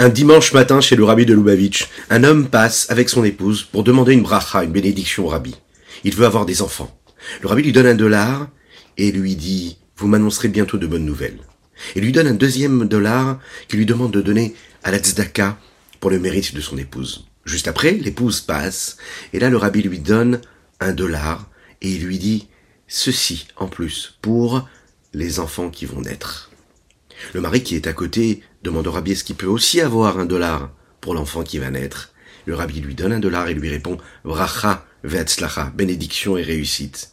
Un dimanche matin chez le rabbi de Lubavitch, un homme passe avec son épouse pour demander une bracha, une bénédiction au rabbi. Il veut avoir des enfants. Le rabbi lui donne un dollar et lui dit, vous m'annoncerez bientôt de bonnes nouvelles. Il lui donne un deuxième dollar qu'il lui demande de donner à la tzedaka pour le mérite de son épouse. Juste après, l'épouse passe et là le rabbi lui donne un dollar et il lui dit ceci en plus pour les enfants qui vont naître. Le mari qui est à côté demande au rabbi est-ce qu'il peut aussi avoir un dollar pour l'enfant qui va naître. Le rabbi lui donne un dollar et lui répond Vracha ve'atzlacha, bénédiction et réussite.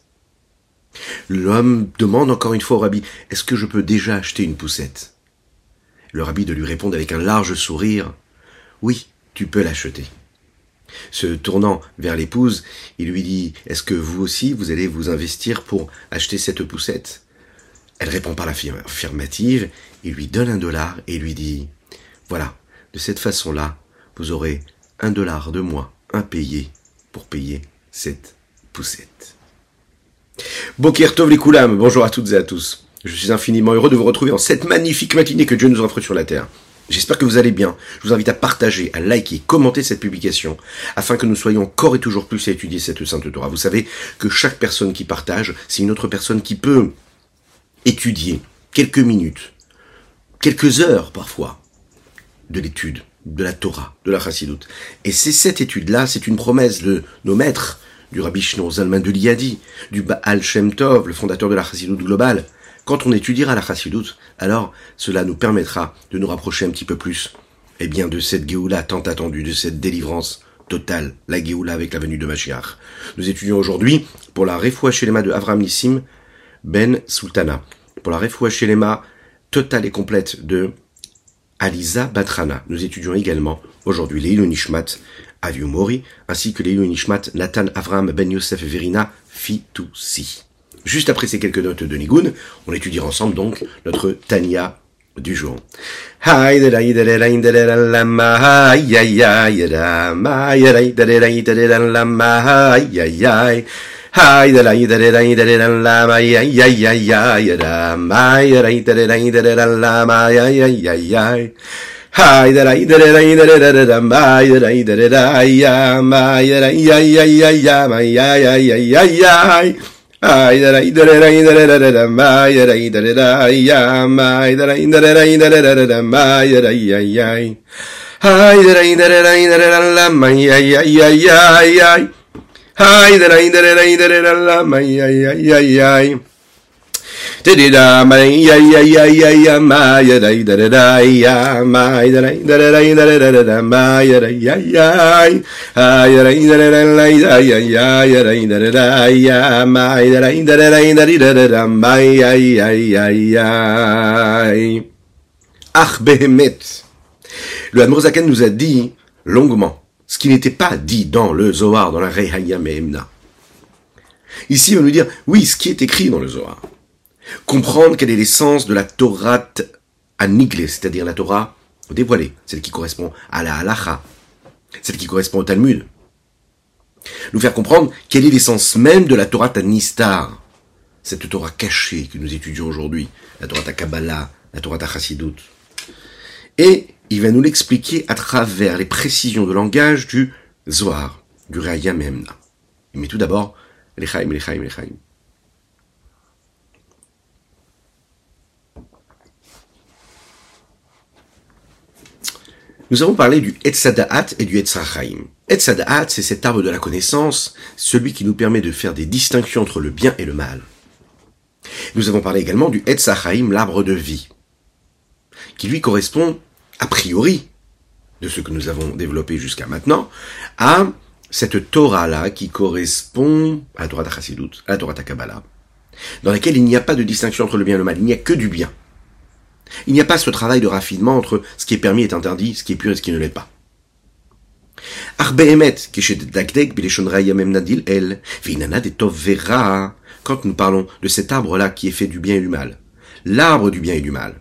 L'homme demande encore une fois au rabbi Est-ce que je peux déjà acheter une poussette? Le rabbi de lui répondre avec un large sourire Oui, tu peux l'acheter. Se tournant vers l'épouse, il lui dit Est-ce que vous aussi vous allez vous investir pour acheter cette poussette? Elle répond par l'affirmative, il lui donne un dollar et lui dit, voilà, de cette façon-là, vous aurez un dollar de moins impayé pour payer cette poussette. Boker Tov les Koulam, bonjour à toutes et à tous. Je suis infiniment heureux de vous retrouver en cette magnifique matinée que Dieu nous offre sur la terre. J'espère que vous allez bien. Je vous invite à partager, à liker, commenter cette publication, afin que nous soyons encore et toujours plus à étudier cette sainte Torah. Vous savez que chaque personne qui partage, c'est une autre personne qui peut étudier quelques minutes, quelques heures parfois, de l'étude de la Torah, de la Chassidoute. Et c'est cette étude-là, c'est une promesse de nos maîtres, du Rabbi Shnon Zalman de Liadi, du Baal Shem Tov, le fondateur de la Chassidoute globale. Quand on étudiera la Chassidoute, alors cela nous permettra de nous rapprocher un petit peu plus, eh bien, de cette Géoula tant attendue, de cette délivrance totale, la Géoula avec la venue de Mashiach. Nous étudions aujourd'hui pour la Refoua Shelema de Avram Nissim, ben Sultana. Pour la refoua totale et complète de Aliza Batrana. Nous étudions également aujourd'hui Leilu Nishmat Aviu Mori, ainsi que Leilu Nishmat Nathan Avram Ben Yosef Verina Fitoussi. Juste après ces quelques notes de Nigun, on étudiera ensemble donc notre Tania du jour. Hi da da da da da da la ma ya ya ya ya ya da ma ya da da da da da la ma ya ya ya ya Hi da da da da da da da da da ma ya da da da ya ma ya da ya ya ya ya ma ya ya ya ya ya Hi da da da da da da da da ma ya da da da ya ma da da da da da da da ma ya da ya ya Hi da da da da da da la ma ya ya ya ya ya Ach behemet. Le Admorazaken nous a dit longuement ce qui n'était pas dit dans le Zohar, dans la Rehayam et Emna. Ici, on va nous dire, oui, ce qui est écrit dans le Zohar. Comprendre quelle est l'essence de la Torah aniglée, c'est-à-dire la Torah dévoilée, celle qui correspond à la halacha, celle qui correspond au Talmud. Nous faire comprendre quelle est l'essence même de la Torah Tanistar, cette Torah cachée que nous étudions aujourd'hui, la Torah Kabbalah, la Torah Chassidut. Et il va nous l'expliquer à travers les précisions de langage du Zohar, du Raya Memna. Mais tout d'abord, l'Echaim, l'Echaim, l'Echaim. Nous avons parlé du Etzadaat et du Etzrachaim. Etzadaat, c'est cet arbre de la connaissance, celui qui nous permet de faire des distinctions entre le bien et le mal. Nous avons parlé également du Etzrachaim, l'arbre de vie, qui lui correspond a priori, de ce que nous avons développé jusqu'à maintenant, à cette Torah-là qui correspond à la Torah Chassidut, à la Torah Kabbalah, dans laquelle il n'y a pas de distinction entre le bien et le mal, il n'y a que du bien. Il n'y a pas ce travail de raffinement entre ce qui est permis et interdit, ce qui est pur et ce qui ne l'est pas. Quand nous parlons de cet arbre-là qui est fait du bien et du mal, l'arbre du bien et du mal,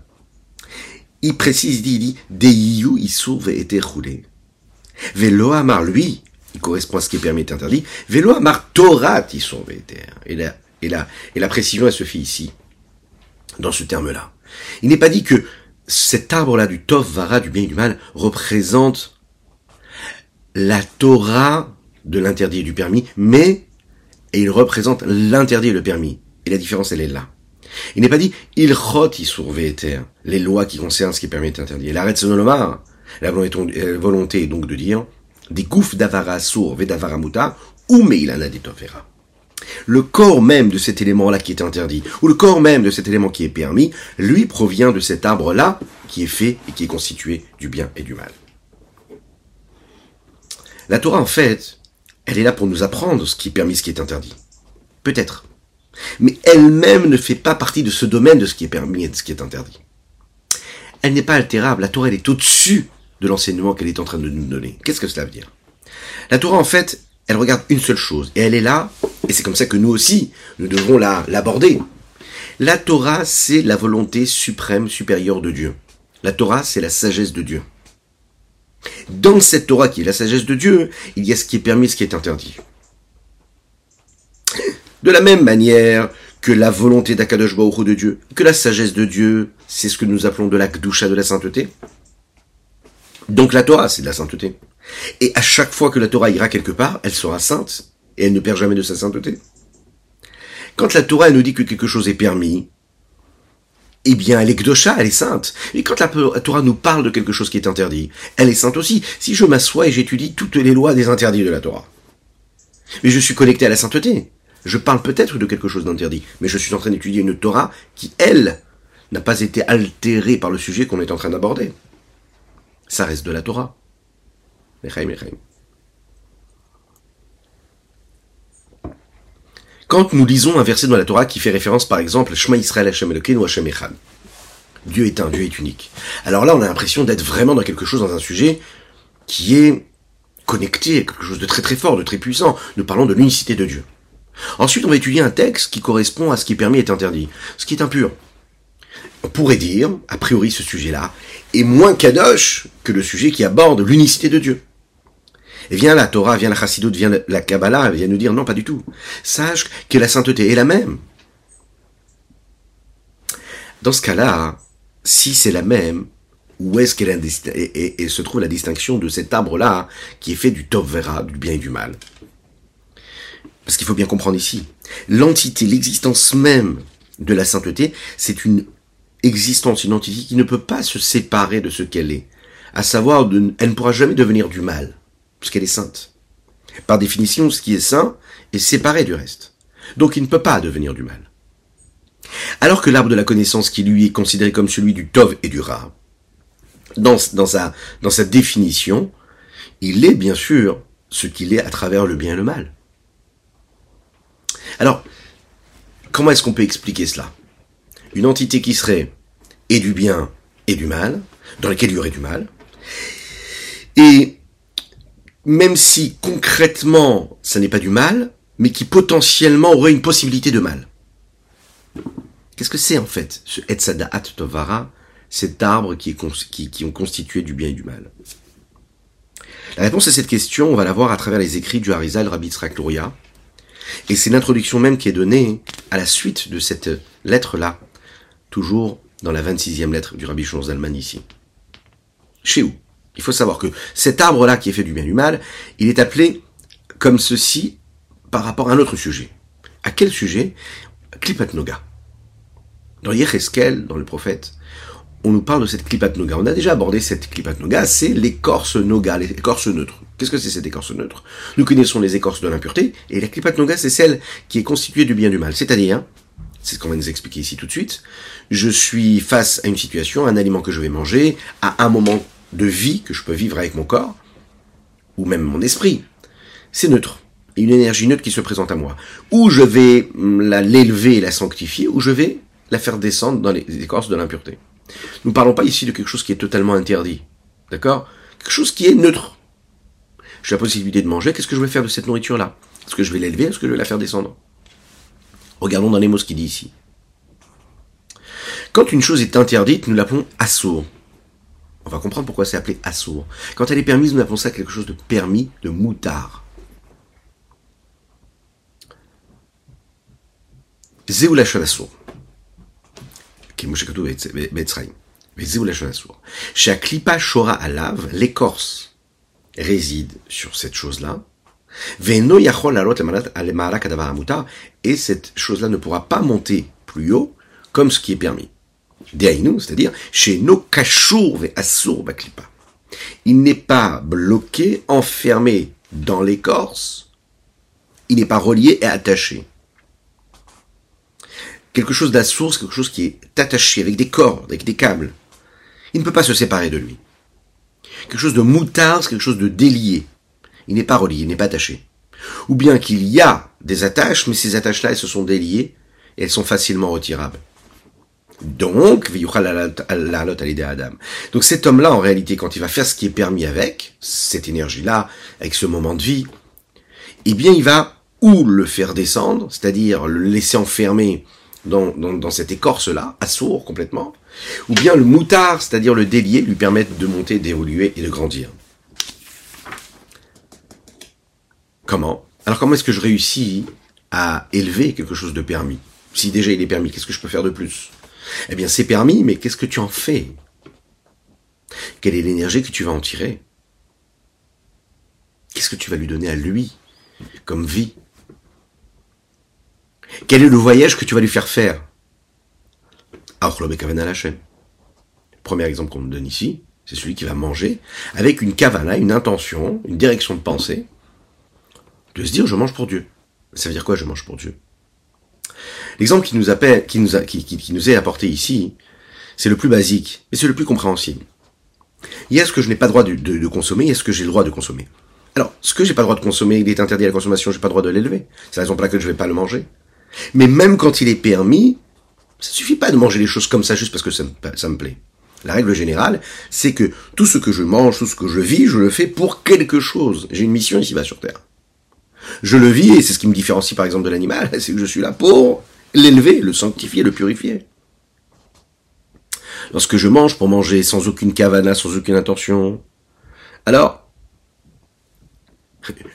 il précise, il dit, il dit, Deiyu Isur été roulé. Velo Amar, lui, il correspond à ce qui est permis et interdit. Velo Amar Torah Isur Et la, et la, et la précision, elle se fait ici, dans ce terme-là. Il n'est pas dit que cet arbre-là du Tov Vara, du bien et du mal, représente la Torah de l'interdit et du permis, mais et il représente l'interdit et le permis. Et la différence, elle est là. Il n'est pas dit il chot terre, les lois qui concernent ce qui permet et interdit. Et l'arrêt sonolomar, la volonté est donc de dire des gouffres d'avara sour vedavara muta ou meilana tovera. Le corps même de cet élément-là qui est interdit, ou le corps même de cet élément qui est permis, lui provient de cet arbre-là qui est fait et qui est constitué du bien et du mal. La Torah, en fait, elle est là pour nous apprendre ce qui est permis, ce qui est interdit. Peut-être. Mais elle-même ne fait pas partie de ce domaine de ce qui est permis et de ce qui est interdit. Elle n'est pas altérable. La Torah, elle est au-dessus de l'enseignement qu'elle est en train de nous donner. Qu'est-ce que cela veut dire? La Torah, en fait, elle regarde une seule chose. Et elle est là, et c'est comme ça que nous aussi, nous devrons l'aborder. La Torah, c'est la volonté suprême, supérieure de Dieu. La Torah, c'est la sagesse de Dieu. Dans cette Torah qui est la sagesse de Dieu, il y a ce qui est permis, ce qui est interdit. De la même manière que la volonté d'Akadosh Baruch de Dieu, que la sagesse de Dieu, c'est ce que nous appelons de la Kdusha, de la sainteté. Donc la Torah, c'est de la sainteté. Et à chaque fois que la Torah ira quelque part, elle sera sainte, et elle ne perd jamais de sa sainteté. Quand la Torah nous dit que quelque chose est permis, eh bien, elle est Kdosha, elle est sainte. Et quand la Torah nous parle de quelque chose qui est interdit, elle est sainte aussi. Si je m'assois et j'étudie toutes les lois des interdits de la Torah, mais je suis connecté à la sainteté. Je parle peut-être de quelque chose d'interdit, mais je suis en train d'étudier une Torah qui, elle, n'a pas été altérée par le sujet qu'on est en train d'aborder. Ça reste de la Torah. Quand nous lisons un verset dans la Torah qui fait référence par exemple Shema Israël Hashem Elokeinu Hashem Echad, Dieu est un, Dieu est unique. Alors là, on a l'impression d'être vraiment dans quelque chose, dans un sujet qui est connecté quelque chose de très très fort, de très puissant. Nous parlons de l'unicité de Dieu. Ensuite, on va étudier un texte qui correspond à ce qui est permis et interdit, ce qui est impur. On pourrait dire, a priori, ce sujet-là est moins kadosh que le sujet qui aborde l'unicité de Dieu. Et vient la Torah, vient la Chassidut, vient la Kabbalah, vient nous dire non, pas du tout. Sache que la sainteté est la même. Dans ce cas-là, si c'est la même, où est-ce qu'elle se trouve la distinction de cet arbre-là qui est fait du top vera, du bien et du mal? Parce qu'il faut bien comprendre ici, l'entité, l'existence même de la sainteté, c'est une existence, une entité qui ne peut pas se séparer de ce qu'elle est. À savoir, elle ne pourra jamais devenir du mal puisqu'elle est sainte. Par définition, ce qui est saint est séparé du reste. Donc il ne peut pas devenir du mal. Alors que l'arbre de la connaissance qui lui est considéré comme celui du Tov et du Ra, dans, dans, sa, dans sa définition, il est bien sûr ce qu'il est à travers le bien et le mal. Alors, comment est-ce qu'on peut expliquer cela? Une entité qui serait et du bien et du mal, dans laquelle il y aurait du mal, et même si concrètement ça n'est pas du mal, mais qui potentiellement aurait une possibilité de mal. Qu'est-ce que c'est en fait ce Etzadaat Tovara, cet arbre qui, est qui, ont constitué du bien et du mal? La réponse à cette question, on va la voir à travers les écrits du Harizal Rabbi Tzrak et c'est l'introduction même qui est donnée à la suite de cette lettre-là, toujours dans la 26e lettre du Rabbi Shlomo Zalman ici. Chez où? Il faut savoir que cet arbre-là qui est fait du bien du mal, il est appelé comme ceci par rapport à un autre sujet. À quel sujet? Klipat Noga. Dans Yecheskel, dans le prophète, on nous parle de cette Klipat Noga. On a déjà abordé cette Klipat Noga, c'est l'écorce Noga, l'écorce neutre. Qu'est-ce que c'est cette écorce neutre? Nous connaissons les écorces de l'impureté, et la Klipat Noga, c'est celle qui est constituée du bien et du mal. C'est-à-dire, c'est ce qu'on va nous expliquer ici tout de suite, je suis face à une situation, un aliment que je vais manger, à un moment de vie que je peux vivre avec mon corps, ou même mon esprit, c'est neutre. Une énergie neutre qui se présente à moi. Ou je vais l'élever et la sanctifier, ou je vais la faire descendre dans les écorces de l'impureté. Nous ne parlons pas ici de quelque chose qui est totalement interdit. D'accord? Quelque chose qui est neutre. J'ai la possibilité de manger, qu'est-ce que je vais faire de cette nourriture-là? Est-ce que je vais l'élever Est-ce que je vais la faire descendre? Regardons dans les mots ce qu'il dit ici. Quand une chose est interdite, nous l'appelons assourd. On va comprendre pourquoi c'est appelé assour. Quand elle est permise, nous appelons ça quelque chose de permis, de moutard. Zéoulachon assour. Chez Aklipa Shora Alav, l'écorce réside sur cette chose-là. Et cette chose-là ne pourra pas monter plus haut comme ce qui est permis. c'est-à-dire chez nos kashour ve assour baklipa. Il n'est pas bloqué, enfermé dans l'écorce. Il n'est pas relié et attaché. Quelque chose d'assour, c'est quelque chose qui est attaché avec des cordes, avec des câbles. Il ne peut pas se séparer de lui. Quelque chose de moutard, quelque chose de délié. Il n'est pas relié, il n'est pas attaché. Ou bien qu'il y a des attaches, mais ces attaches-là, elles se sont déliées et elles sont facilement retirables. Donc, Adam. Donc cet homme-là, en réalité, quand il va faire ce qui est permis avec, cette énergie-là, avec ce moment de vie, eh bien, il va ou le faire descendre, c'est-à-dire le laisser enfermer dans, dans, cette écorce-là, assourd complètement, ou bien le moutard, c'est-à-dire le délier, lui permettre de monter, d'évoluer et de grandir. Comment? Alors comment est-ce que je réussis à élever quelque chose de permis? Si déjà il est permis, qu'est-ce que je peux faire de plus? Eh bien c'est permis, mais qu'est-ce que tu en fais? Quelle est l'énergie que tu vas en tirer? Qu'est-ce que tu vas lui donner à lui comme vie? Quel est le voyage que tu vas lui faire faire? Premier exemple qu'on nous donne ici, c'est celui qui va manger avec une kavana, une intention, une direction de pensée, de se dire je mange pour Dieu. Ça veut dire quoi je mange pour Dieu? L'exemple qui nous, est apporté ici, c'est le plus basique, mais c'est le plus compréhensible. Il y a ce que je n'ai pas le droit de, de, consommer, il y a ce que j'ai le droit de consommer. Alors, ce que j'ai pas le droit de consommer, il est interdit à la consommation, j'ai pas le droit de l'élever. C'est la raison pour laquelle je vais pas le manger. Mais même quand il est permis, ça suffit pas de manger les choses comme ça juste parce que ça me, plaît. La règle générale, c'est que tout ce que je mange, tout ce que je vis, je le fais pour quelque chose. J'ai une mission ici-bas sur Terre. Je le vis, et c'est ce qui me différencie par exemple de l'animal, c'est que je suis là pour l'élever, le sanctifier, le purifier. Lorsque je mange pour manger sans aucune cavana, sans aucune intention, alors,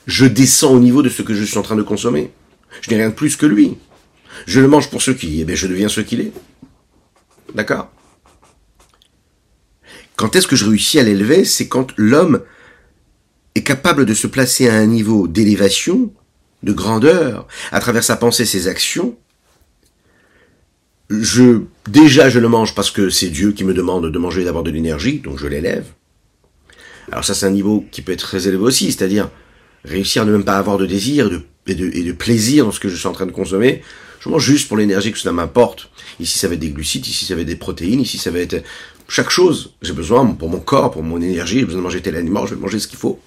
je descends au niveau de ce que je suis en train de consommer. Je n'ai rien de plus que lui. Je le mange pour ce qu'il est, mais je deviens ce qu'il est. D'accord? Quand est-ce que je réussis à l'élever? C'est quand l'homme est capable de se placer à un niveau d'élévation, de grandeur, à travers sa pensée, ses actions. Je, déjà, je le mange parce que c'est Dieu qui me demande de manger d'abord de l'énergie, donc je l'élève. Alors ça, c'est un niveau qui peut être très élevé aussi, c'est-à-dire réussir à ne même pas avoir de désir et et de plaisir dans ce que je suis en train de consommer, je mange juste pour l'énergie que cela m'apporte. Ici, ça va être des glucides, ici, ça va être des protéines, ici, ça va être chaque chose. J'ai besoin, pour mon corps, pour mon énergie, j'ai besoin de manger tel aliment, je vais manger ce qu'il faut.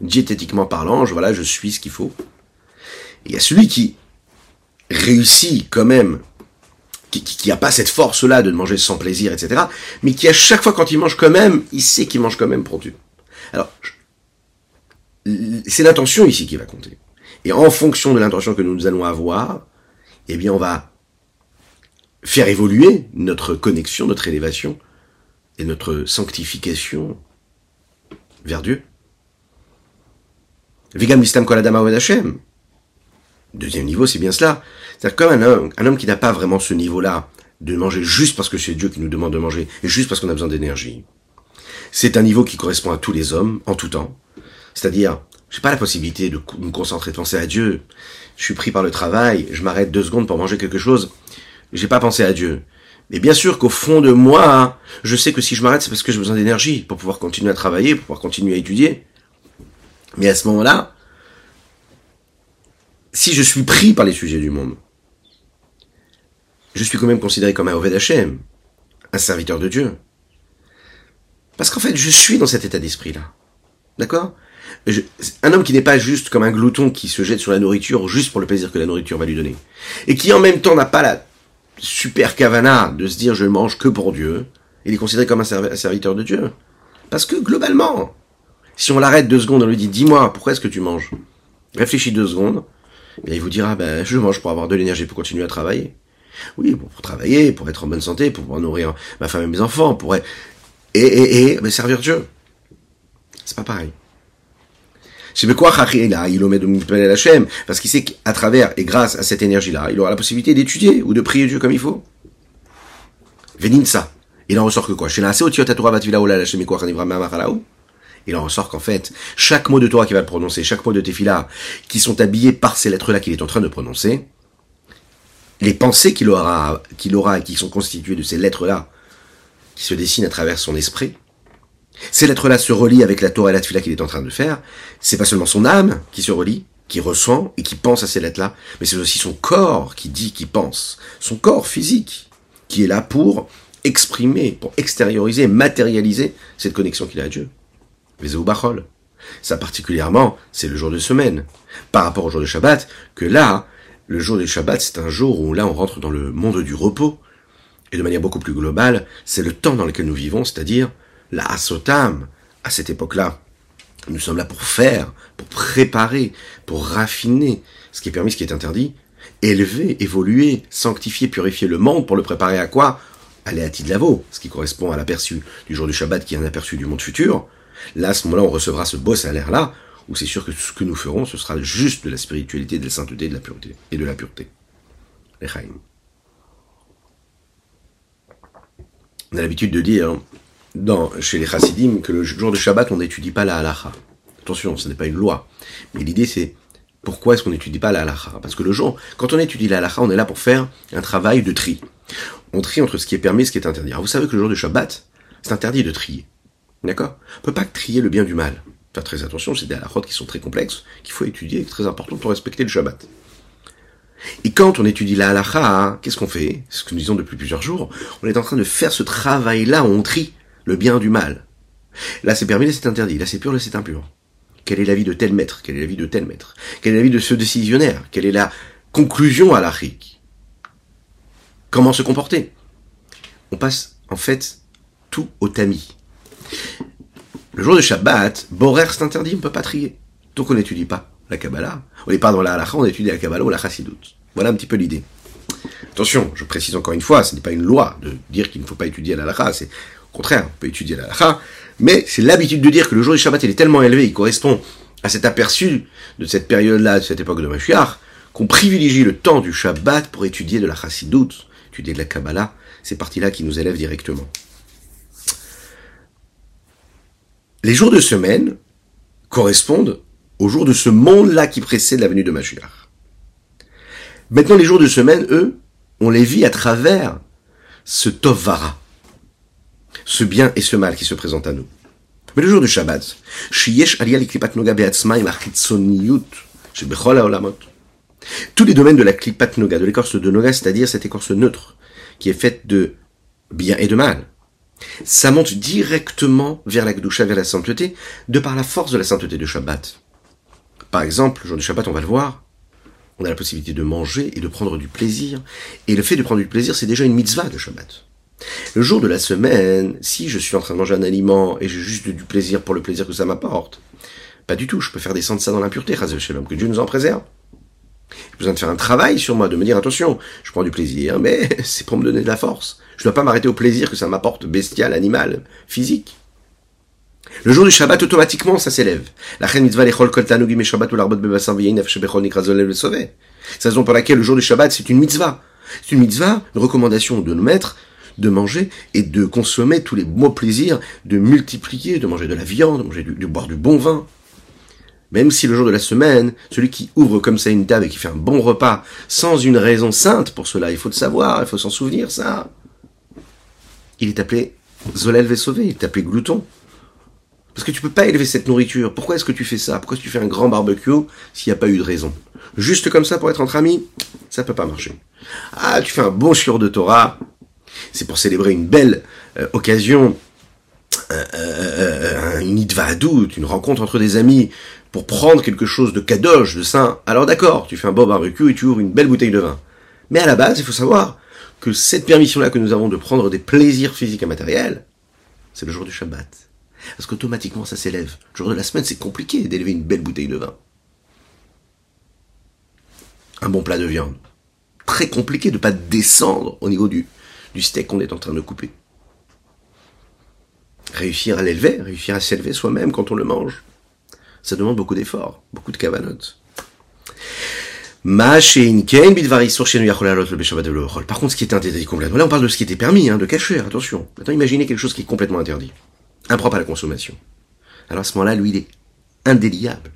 Diététiquement parlant, je, voilà, je suis ce qu'il faut. Il y a celui qui réussit quand même, qui, qui, a pas cette force-là de manger sans plaisir, etc., mais qui à chaque fois quand il mange quand même, il sait qu'il mange quand même pour Dieu. Alors, c'est l'intention ici qui va compter. Et en fonction de l'intention que nous allons avoir, eh bien, on va faire évoluer notre connexion, notre élévation et notre sanctification vers Dieu. Vigam listam Hashem. Deuxième niveau, c'est bien cela. C'est-à-dire comme un homme, un homme qui n'a pas vraiment ce niveau-là de manger juste parce que c'est Dieu qui nous demande de manger et juste parce qu'on a besoin d'énergie. C'est un niveau qui correspond à tous les hommes en tout temps. C'est-à-dire, j'ai pas la possibilité de me concentrer, de penser à Dieu. Je suis pris par le travail, je m'arrête deux secondes pour manger quelque chose. J'ai pas pensé à Dieu. Mais bien sûr qu'au fond de moi, je sais que si je m'arrête, c'est parce que j'ai besoin d'énergie pour pouvoir continuer à travailler, pour pouvoir continuer à étudier. Mais à ce moment-là, si je suis pris par les sujets du monde, je suis quand même considéré comme un Oved un serviteur de Dieu. Parce qu'en fait, je suis dans cet état d'esprit-là. D'accord? Un homme qui n'est pas juste comme un glouton qui se jette sur la nourriture juste pour le plaisir que la nourriture va lui donner. Et qui en même temps n'a pas la super cavana de se dire je mange que pour Dieu. Il est considéré comme un serviteur de Dieu. Parce que globalement, si on l'arrête deux secondes, on lui dit dis-moi pourquoi est-ce que tu manges? Réfléchis deux secondes. Et il vous dira ben je mange pour avoir de l'énergie pour continuer à travailler. Oui, pour, travailler, pour être en bonne santé, pour pouvoir nourrir ma femme et mes enfants, pour et et et, servir Dieu. C'est pas pareil. Parce qu'il sait qu'à travers et grâce à cette énergie-là, il aura la possibilité d'étudier ou de prier Dieu comme il faut. Veninsa. Il en ressort que quoi? Il en ressort qu'en fait, chaque mot de Torah qu'il va prononcer, chaque mot de Tefila, qui sont habillés par ces lettres-là qu'il est en train de prononcer, les pensées qu'il aura, qu'il aura et qui sont constituées de ces lettres-là, qui se dessinent à travers son esprit, ces lettres-là se relient avec la Torah et la Tefila qu'il est en train de faire. C'est pas seulement son âme qui se relie, qui ressent et qui pense à ces lettres-là, mais c'est aussi son corps qui dit, qui pense. Son corps physique, qui est là pour exprimer, pour extérioriser, matérialiser cette connexion qu'il a à Dieu. Bachol. Ça particulièrement, c'est le jour de semaine. Par rapport au jour de Shabbat, que là, le jour du Shabbat, c'est un jour où là, on rentre dans le monde du repos. Et de manière beaucoup plus globale, c'est le temps dans lequel nous vivons, c'est-à-dire la Asotam, à cette époque-là. Nous sommes là pour faire, pour préparer, pour raffiner ce qui est permis, ce qui est interdit, élever, évoluer, sanctifier, purifier le monde pour le préparer à quoi? À de Lavo, ce qui correspond à l'aperçu du jour du Shabbat qui est un aperçu du monde futur. Là, à ce moment-là, on recevra ce beau salaire-là, où c'est sûr que ce que nous ferons, ce sera juste de la spiritualité, de la sainteté, de la pureté, et de la pureté. Les On a l'habitude de dire, dans, chez les chassidim, que le jour de Shabbat, on n'étudie pas la halacha. Attention, ce n'est pas une loi. Mais l'idée, c'est pourquoi est-ce qu'on n'étudie pas la halacha? Parce que le jour, quand on étudie la halacha, on est là pour faire un travail de tri. On trie entre ce qui est permis et ce qui est interdit. Alors vous savez que le jour de Shabbat, c'est interdit de trier. D'accord? On peut pas trier le bien du mal. Faire très attention, c'est des halakhot qui sont très complexes, qu'il faut étudier, très important pour respecter le Shabbat. Et quand on étudie la halakha, qu'est-ce qu'on fait? Ce que nous disons depuis plusieurs jours. On est en train de faire ce travail-là, on trie le bien du mal. Là c'est permis, là c'est interdit, là c'est pur, là c'est impur. Quel est l'avis de tel maître? Quel est l'avis de tel maître? Quel est l'avis de ce décisionnaire? Quelle est la conclusion à l'achik Comment se comporter? On passe en fait tout au tamis. Le jour de Shabbat, Borer c'est interdit, on ne peut pas trier. Donc on n'étudie pas la Kabbalah. On n'est pas dans la halakha, on étudie la Kabbalah ou la Chassidut. Voilà un petit peu l'idée. Attention, je précise encore une fois, ce n'est pas une loi de dire qu'il ne faut pas étudier la au contraire, on peut étudier la halakha, mais c'est l'habitude de dire que le jour du Shabbat, est tellement élevé, il correspond à cet aperçu de cette période-là, de cette époque de Mashiach, qu'on privilégie le temps du Shabbat pour étudier de la Chassidut, étudier de la Kabbalah, ces parties-là qui nous élèvent directement. Les jours de semaine correspondent aux jours de ce monde-là qui précède la venue de Mashiach. Maintenant, les jours de semaine, eux, on les vit à travers ce Tovara, ce bien et ce mal qui se présentent à nous. Mais le jour du Shabbat, tous les domaines de la klipat noga, de l'écorce de noga, c'est-à-dire cette écorce neutre, qui est faite de bien et de mal, ça monte directement vers la Gdusha, vers la sainteté, de par la force de la sainteté du Shabbat. Par exemple, le jour du Shabbat, on va le voir, on a la possibilité de manger et de prendre du plaisir. Et le fait de prendre du plaisir, c'est déjà une mitzvah de Shabbat. Le jour de la semaine, si je suis en train de manger un aliment et j'ai juste du plaisir pour le plaisir que ça m'apporte, pas du tout, je peux faire descendre ça dans l'impureté, que Dieu nous en préserve. J'ai besoin de faire un travail sur moi, de me dire attention, je prends du plaisir, mais c'est pour me donner de la force. Je ne dois pas m'arrêter au plaisir que ça m'apporte bestial, animal, physique. Le jour du Shabbat, automatiquement, ça s'élève. La. C'est la raison pour laquelle le jour du Shabbat, c'est une mitzvah. C'est une mitzvah, une recommandation de nos maîtres, de manger et de consommer tous les beaux plaisirs, de multiplier, de manger de la viande, de manger du, de boire du bon vin. Même si le jour de la semaine, celui qui ouvre comme ça une table et qui fait un bon repas, sans une raison sainte pour cela, il faut le savoir, il faut s'en souvenir, ça. Il est appelé Zolel sauver, il est appelé glouton. Parce que tu peux pas élever cette nourriture. Pourquoi est-ce que tu fais ça? Pourquoi est-ce que tu fais un grand barbecue s'il n'y a pas eu de raison? Juste comme ça pour être entre amis, ça peut pas marcher. Ah, tu fais un bon shiur de Torah, c'est pour célébrer une belle euh, occasion, euh, euh, une doute, une rencontre entre des amis, pour prendre quelque chose de kadosh, de saint. Alors d'accord, tu fais un beau barbecue et tu ouvres une belle bouteille de vin. Mais à la base, il faut savoir que cette permission-là que nous avons de prendre des plaisirs physiques et matériels, c'est le jour du Shabbat. Parce qu'automatiquement, ça s'élève. Le jour de la semaine, c'est compliqué d'élever une belle bouteille de vin. Un bon plat de viande. Très compliqué de ne pas descendre au niveau du, steak qu'on est en train de couper. Réussir à l'élever, réussir à s'élever soi-même quand on le mange, ça demande beaucoup d'efforts, beaucoup de cavanotes. Par contre, ce qui est interdit complètement, là on parle de ce qui était permis, hein, de cacher, attention. Maintenant imaginez quelque chose qui est complètement interdit, impropre à la consommation. Alors à ce moment-là, lui, il est indéliable.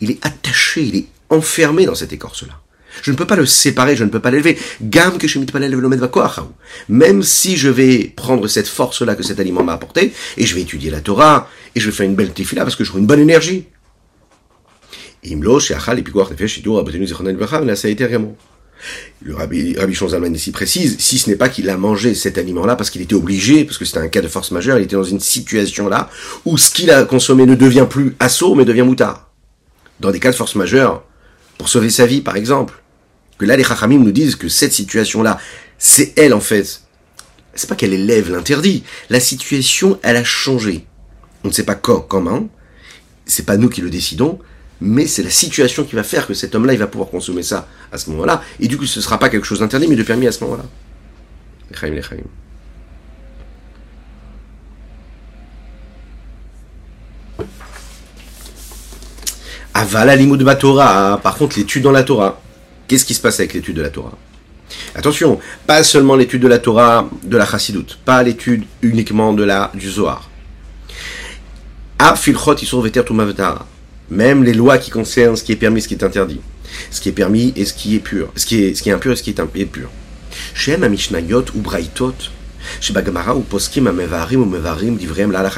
Il est attaché, il est enfermé dans cette écorce-là. Je ne peux pas le séparer, je ne peux pas l'élever. Gamme que Même si je vais prendre cette force-là que cet aliment m'a apporté, et je vais étudier la Torah, et je vais faire une belle tefila parce que j'aurai une bonne énergie. Le rabbi, rabbi Zalman ici précise, si ce n'est pas qu'il a mangé cet aliment-là parce qu'il était obligé, parce que c'était un cas de force majeure, il était dans une situation là où ce qu'il a consommé ne devient plus assaut, mais devient moutard. Dans des cas de force majeure, pour sauver sa vie par exemple, que là les Chachamim nous disent que cette situation-là, c'est elle en fait. C'est pas qu'elle élève l'interdit, la situation, elle a changé. On ne sait pas quand, comment, c'est pas nous qui le décidons, mais c'est la situation qui va faire que cet homme-là, il va pouvoir consommer ça à ce moment-là, et du coup, ce ne sera pas quelque chose d'interdit, mais de permis à ce moment-là. Avala de Torah. Par contre, l'étude dans la Torah. Qu'est-ce qui se passe avec l'étude de la Torah? Attention, pas seulement l'étude de la Torah de la Chassidoute, pas l'étude uniquement de la du Zohar. A filchot veter même les lois qui concernent ce qui est permis, ce qui est interdit. Ce qui est permis et ce qui est pur. Ce qui est, ce qui est impur et ce qui est impur. Shem Mishnayot ou Braitot. Chez Bagamara ou Poskim Amevarim ou Mevarim divrem la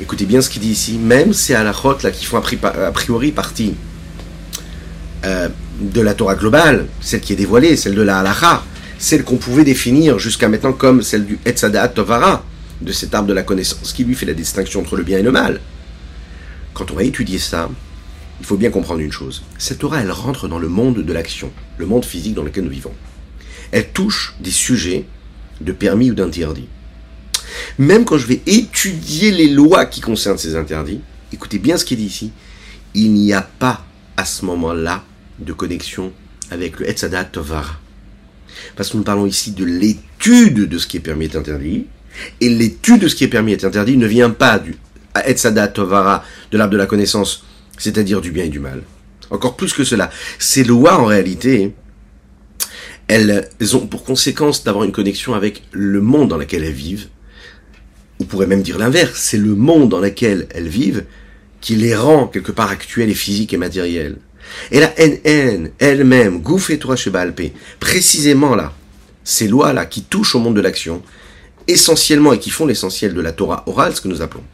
Écoutez bien ce qu'il dit ici. Même ces halachot là qui font a priori partie euh, de la Torah globale, celle qui est dévoilée, celle de la halacha, celle qu'on pouvait définir jusqu'à maintenant comme celle du Etzadat Tovara, de cet arbre de la connaissance qui lui fait la distinction entre le bien et le mal quand on va étudier ça, il faut bien comprendre une chose. Cette Torah, elle rentre dans le monde de l'action, le monde physique dans lequel nous vivons. Elle touche des sujets de permis ou d'interdits. Même quand je vais étudier les lois qui concernent ces interdits, écoutez bien ce qu'il dit ici, il n'y a pas à ce moment-là de connexion avec le Etzadat Tovara. Parce que nous parlons ici de l'étude de ce qui est permis et interdit, et l'étude de ce qui est permis et interdit ne vient pas du Etzada Tovara, de l'arbre de la connaissance, c'est-à-dire du bien et du mal. Encore plus que cela, ces lois en réalité, elles ont pour conséquence d'avoir une connexion avec le monde dans lequel elles vivent. On pourrait même dire l'inverse, c'est le monde dans lequel elles vivent qui les rend quelque part actuels et physiques et matériels. Et la NN elle-même, Gouf et toi chez précisément là, ces lois-là qui touchent au monde de l'action, essentiellement et qui font l'essentiel de la Torah orale, ce que nous appelons.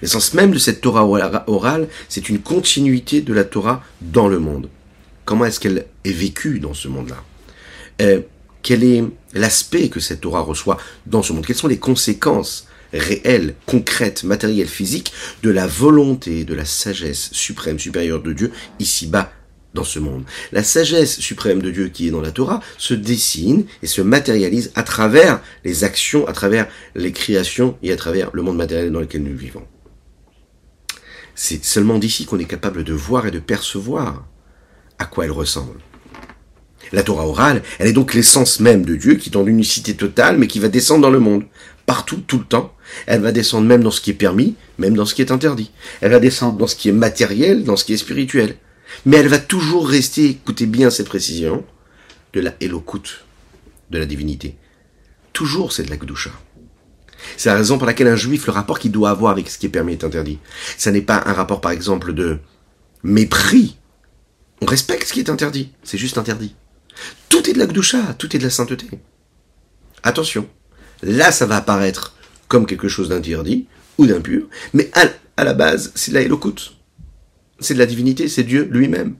L'essence même de cette Torah orale, c'est une continuité de la Torah dans le monde. Comment est-ce qu'elle est vécue dans ce monde-là? Euh, Quel est l'aspect que cette Torah reçoit dans ce monde? Quelles sont les conséquences réelles, concrètes, matérielles, physiques de la volonté, de la sagesse suprême, supérieure de Dieu ici-bas dans ce monde. La sagesse suprême de Dieu qui est dans la Torah se dessine et se matérialise à travers les actions, à travers les créations et à travers le monde matériel dans lequel nous vivons. C'est seulement d'ici qu'on est capable de voir et de percevoir à quoi elle ressemble. La Torah orale, elle est donc l'essence même de Dieu qui est dans l'unicité totale mais qui va descendre dans le monde. Partout, tout le temps. Elle va descendre même dans ce qui est permis, même dans ce qui est interdit. Elle va descendre dans ce qui est matériel, dans ce qui est spirituel. Mais elle va toujours rester, écoutez bien ces précisions, de la Elokut, de la divinité. Toujours c'est de la Gdusha. C'est la raison pour laquelle un juif, le rapport qu'il doit avoir avec ce qui est permis est interdit. Ça n'est pas un rapport, par exemple, de mépris. On respecte ce qui est interdit. C'est juste interdit. Tout est de la gdoucha, tout est de la sainteté. Attention. Là, ça va apparaître comme quelque chose d'interdit ou d'impur, mais à, la base, c'est de la Elokut. C'est de la divinité, c'est Dieu lui-même.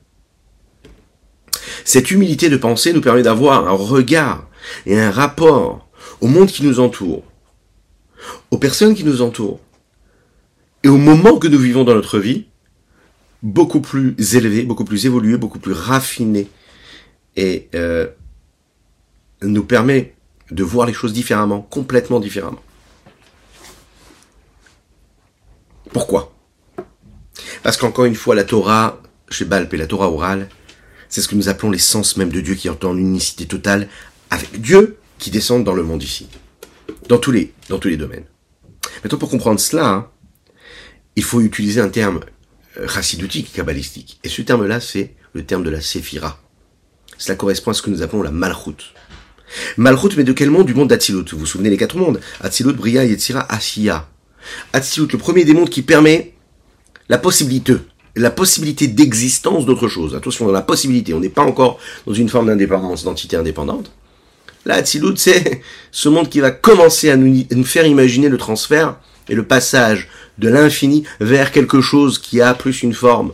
Cette humilité de pensée nous permet d'avoir un regard et un rapport au monde qui nous entoure, aux personnes qui nous entourent et au moment que nous vivons dans notre vie, beaucoup plus élevé, beaucoup plus évolué, beaucoup plus raffiné et euh, nous permet de voir les choses différemment, complètement différemment. Pourquoi? Parce qu'encore une fois, la Torah, chez Balp et la Torah orale, c'est ce que nous appelons l'essence même de Dieu qui entend l'unicité totale avec Dieu qui descend dans le monde ici. Dans tous les, dans tous les domaines. Maintenant, pour comprendre cela, il faut utiliser un terme euh, chassidutique, kabbalistique. Et ce terme-là, c'est le terme de la séphira. Cela correspond à ce que nous appelons la malchut. Malchut, mais de quel monde? Du monde d'Atsilut. Vous vous souvenez les quatre mondes? Atsilut, Bria, Yetzira, Asiya. Atsilut, le premier des mondes qui permet la possibilité, la possibilité d'existence d'autre chose. Attention, dans la possibilité, on n'est pas encore dans une forme d'indépendance, d'entité indépendante. Là, Atsilut, c'est ce monde qui va commencer à nous, nous faire imaginer le transfert et le passage de l'infini vers quelque chose qui a plus une forme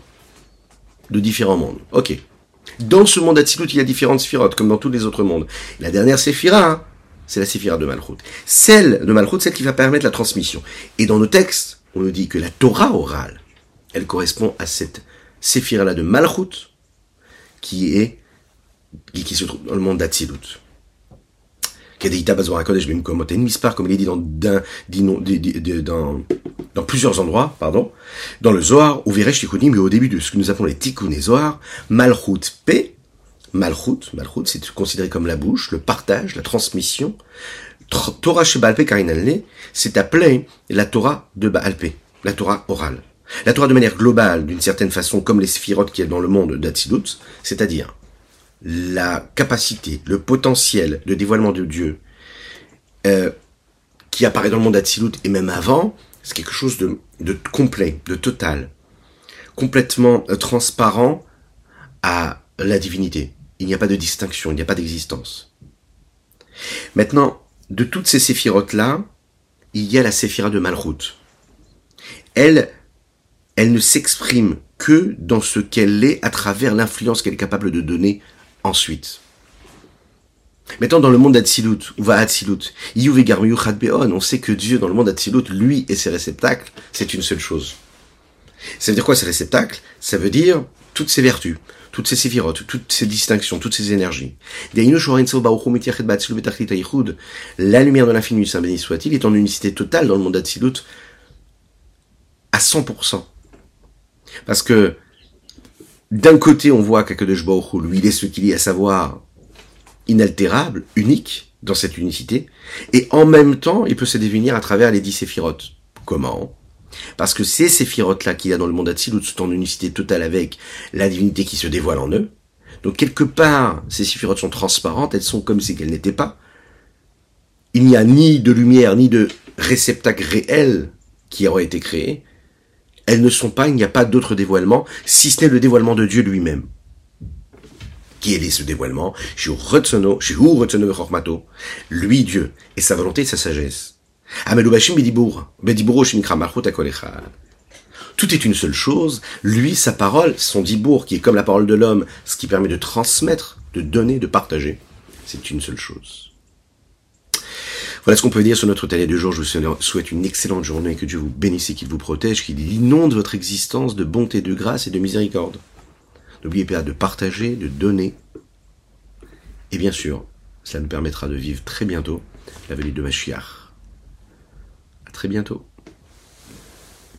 de différents mondes. Ok. Dans ce monde Atsilut, il y a différentes sphirotes, comme dans tous les autres mondes. La dernière séphira, hein, c'est la séphira de Malchut. Celle de Malchut, celle qui va permettre la transmission. Et dans nos textes, on nous dit que la Torah orale, elle correspond à cette séphira-là de Malchut, qui est, qui, se trouve dans le monde d'Atsilut. Kedeita Bazor HaKodesh Bimkomot Mispar, comme il est dit dans, dans, dans, dans plusieurs endroits, pardon, dans le Zohar, ou Veresh Tikkunim, mais au début de ce que nous appelons les Tikkun et Zohar, Malchut P, Malchut, Malchut, c'est considéré comme la bouche, le partage, la transmission. Torah Shebalpe Karinalne, c'est appelé la Torah de Baalpe, la Torah orale. La Torah de manière globale, d'une certaine façon, comme les sphirotes qu'il y a dans le monde d'Atsilut, c'est-à-dire la capacité, le potentiel de dévoilement de Dieu euh, qui apparaît dans le monde d'Atsilut et même avant, c'est quelque chose de, complet, de total, complètement euh, transparent à la divinité. Il n'y a pas de distinction, il n'y a pas d'existence. Maintenant, de toutes ces séphirotes-là, il y a la séphira de Malchut. Elle, elle ne s'exprime que dans ce qu'elle est à travers l'influence qu'elle est capable de donner ensuite. Maintenant, dans le monde d'Atsilut, où va Atsilut On sait que Dieu, dans le monde d'Atsilut, lui et ses réceptacles, c'est une seule chose. Ça veut dire quoi ces réceptacles? Ça veut dire toutes ses vertus, toutes ses séphirotes, toutes ses distinctions, toutes ses énergies. La lumière de l'infini, Saint béni soit-il, est en unicité totale dans le monde d'Atsilut à 100%. Parce que d'un côté, on voit qu'Akadosh Baruch lui, il est ce qu'il est, à savoir inaltérable, unique dans cette unicité, et en même temps, il peut se définir à travers les dix séphirotes. Comment? Parce que ces séphirotes-là qu'il y a dans le monde Atsilut sont en unicité totale avec la divinité qui se dévoile en eux. Donc quelque part, ces séphirotes sont transparentes, elles sont comme si elles n'étaient pas. Il n'y a ni de lumière, ni de réceptacle réel qui aurait été créé elles ne sont pas, il n'y a pas d'autre dévoilement, si ce n'est le dévoilement de Dieu lui-même. Qui est ce dévoilement? Lui, Dieu, et sa volonté et sa sagesse. Tout est une seule chose. Lui, sa parole, son dibour, qui est comme la parole de l'homme, ce qui permet de transmettre, de donner, de partager. C'est une seule chose. Voilà ce qu'on peut dire sur notre télé de jour. Je vous souhaite une excellente journée, que Dieu vous bénisse et qu'il vous protège, qu'il inonde votre existence de bonté, de grâce et de miséricorde. N'oubliez pas de partager, de donner. Et bien sûr, cela nous permettra de vivre très bientôt la venue de Mashiach. À très bientôt.